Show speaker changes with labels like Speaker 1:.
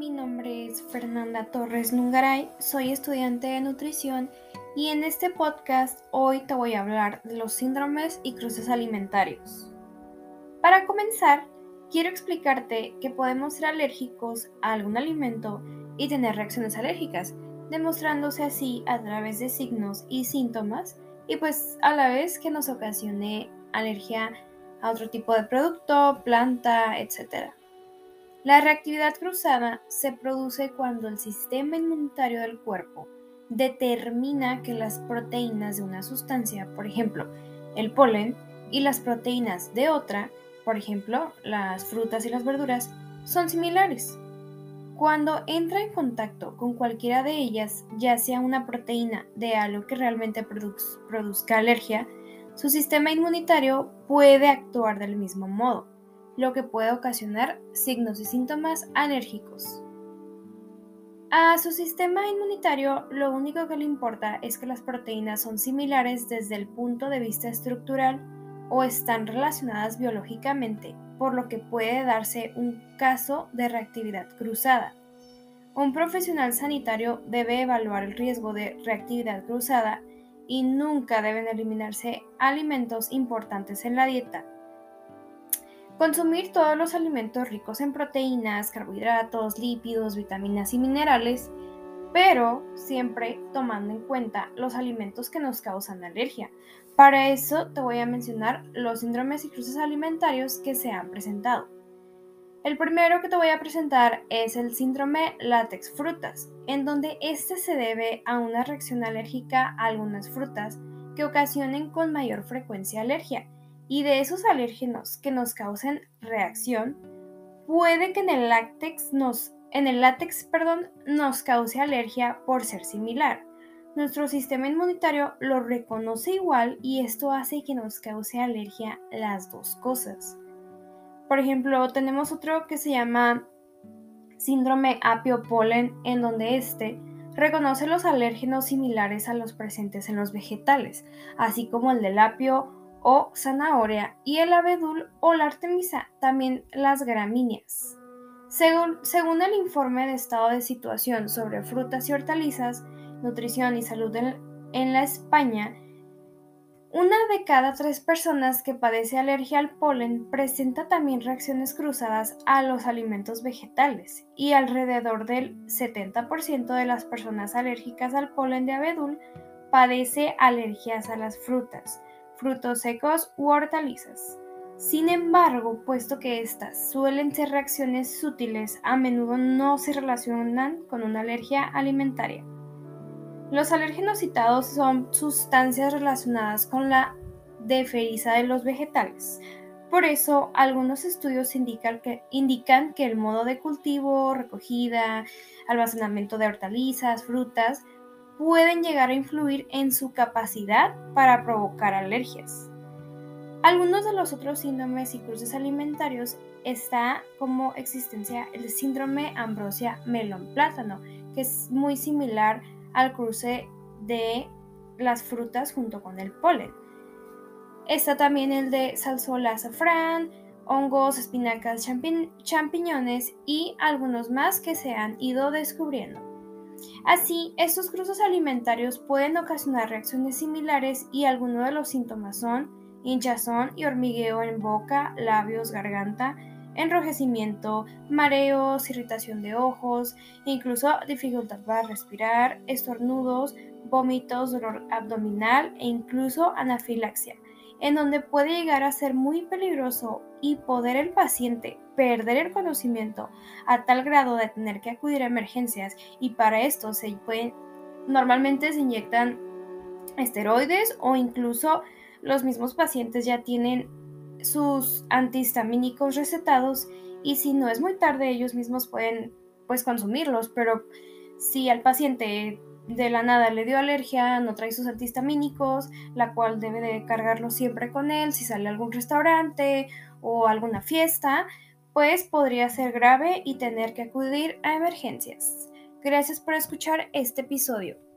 Speaker 1: mi nombre es Fernanda Torres Nungaray, soy estudiante de nutrición y en este podcast hoy te voy a hablar de los síndromes y cruces alimentarios. Para comenzar, quiero explicarte que podemos ser alérgicos a algún alimento y tener reacciones alérgicas, demostrándose así a través de signos y síntomas y pues a la vez que nos ocasione alergia a otro tipo de producto, planta, etc. La reactividad cruzada se produce cuando el sistema inmunitario del cuerpo determina que las proteínas de una sustancia, por ejemplo, el polen, y las proteínas de otra, por ejemplo, las frutas y las verduras, son similares. Cuando entra en contacto con cualquiera de ellas, ya sea una proteína de algo que realmente produzca alergia, su sistema inmunitario puede actuar del mismo modo lo que puede ocasionar signos y síntomas alérgicos. A su sistema inmunitario lo único que le importa es que las proteínas son similares desde el punto de vista estructural o están relacionadas biológicamente, por lo que puede darse un caso de reactividad cruzada. Un profesional sanitario debe evaluar el riesgo de reactividad cruzada y nunca deben eliminarse alimentos importantes en la dieta Consumir todos los alimentos ricos en proteínas, carbohidratos, lípidos, vitaminas y minerales, pero siempre tomando en cuenta los alimentos que nos causan alergia. Para eso te voy a mencionar los síndromes y cruces alimentarios que se han presentado. El primero que te voy a presentar es el síndrome látex frutas, en donde este se debe a una reacción alérgica a algunas frutas que ocasionen con mayor frecuencia alergia y de esos alérgenos que nos causen reacción, puede que en el látex nos, en el látex, perdón, nos cause alergia por ser similar. Nuestro sistema inmunitario lo reconoce igual y esto hace que nos cause alergia las dos cosas. Por ejemplo, tenemos otro que se llama síndrome apio-polen, en donde este reconoce los alérgenos similares a los presentes en los vegetales, así como el del apio o zanahoria y el abedul o la artemisa, también las gramíneas. Según, el informe de estado de situación sobre frutas y hortalizas, nutrición y salud en, en la España, una de cada tres personas que padece alergia al polen presenta también reacciones cruzadas a los alimentos vegetales y alrededor del 70% de las personas alérgicas al polen de abedul padece alergias a las frutas frutos secos u hortalizas. Sin embargo, puesto que estas suelen ser reacciones sutiles, a menudo no se relacionan con una alergia alimentaria. Los alérgenos citados son sustancias relacionadas con la deferiza de los vegetales. Por eso, algunos estudios indican que, indican que el modo de cultivo, recogida, almacenamiento de hortalizas, frutas, pueden llegar a influir en su capacidad para provocar alergias. Algunos de los otros síndromes y cruces alimentarios está como existencia el síndrome ambrosia melón plátano, que es muy similar al cruce de las frutas junto con el polen. Está también el de salsola azafrán, hongos, espinacas, champiñones y algunos más que se han ido descubriendo. Así, estos cruces alimentarios pueden ocasionar reacciones similares y algunos de los síntomas son hinchazón y hormigueo en boca, labios, garganta, enrojecimiento, mareos, irritación de ojos, incluso dificultad para respirar, estornudos, vómitos, dolor abdominal e incluso anafilaxia en donde puede llegar a ser muy peligroso y poder el paciente perder el conocimiento a tal grado de tener que acudir a emergencias. Y para esto se pueden normalmente se inyectan esteroides o incluso los mismos pacientes ya tienen sus antihistamínicos recetados y si no es muy tarde ellos mismos pueden pues consumirlos, pero si al paciente de la nada le dio alergia, no trae sus antihistamínicos, la cual debe de cargarlo siempre con él si sale a algún restaurante o alguna fiesta, pues podría ser grave y tener que acudir a emergencias. Gracias por escuchar este episodio.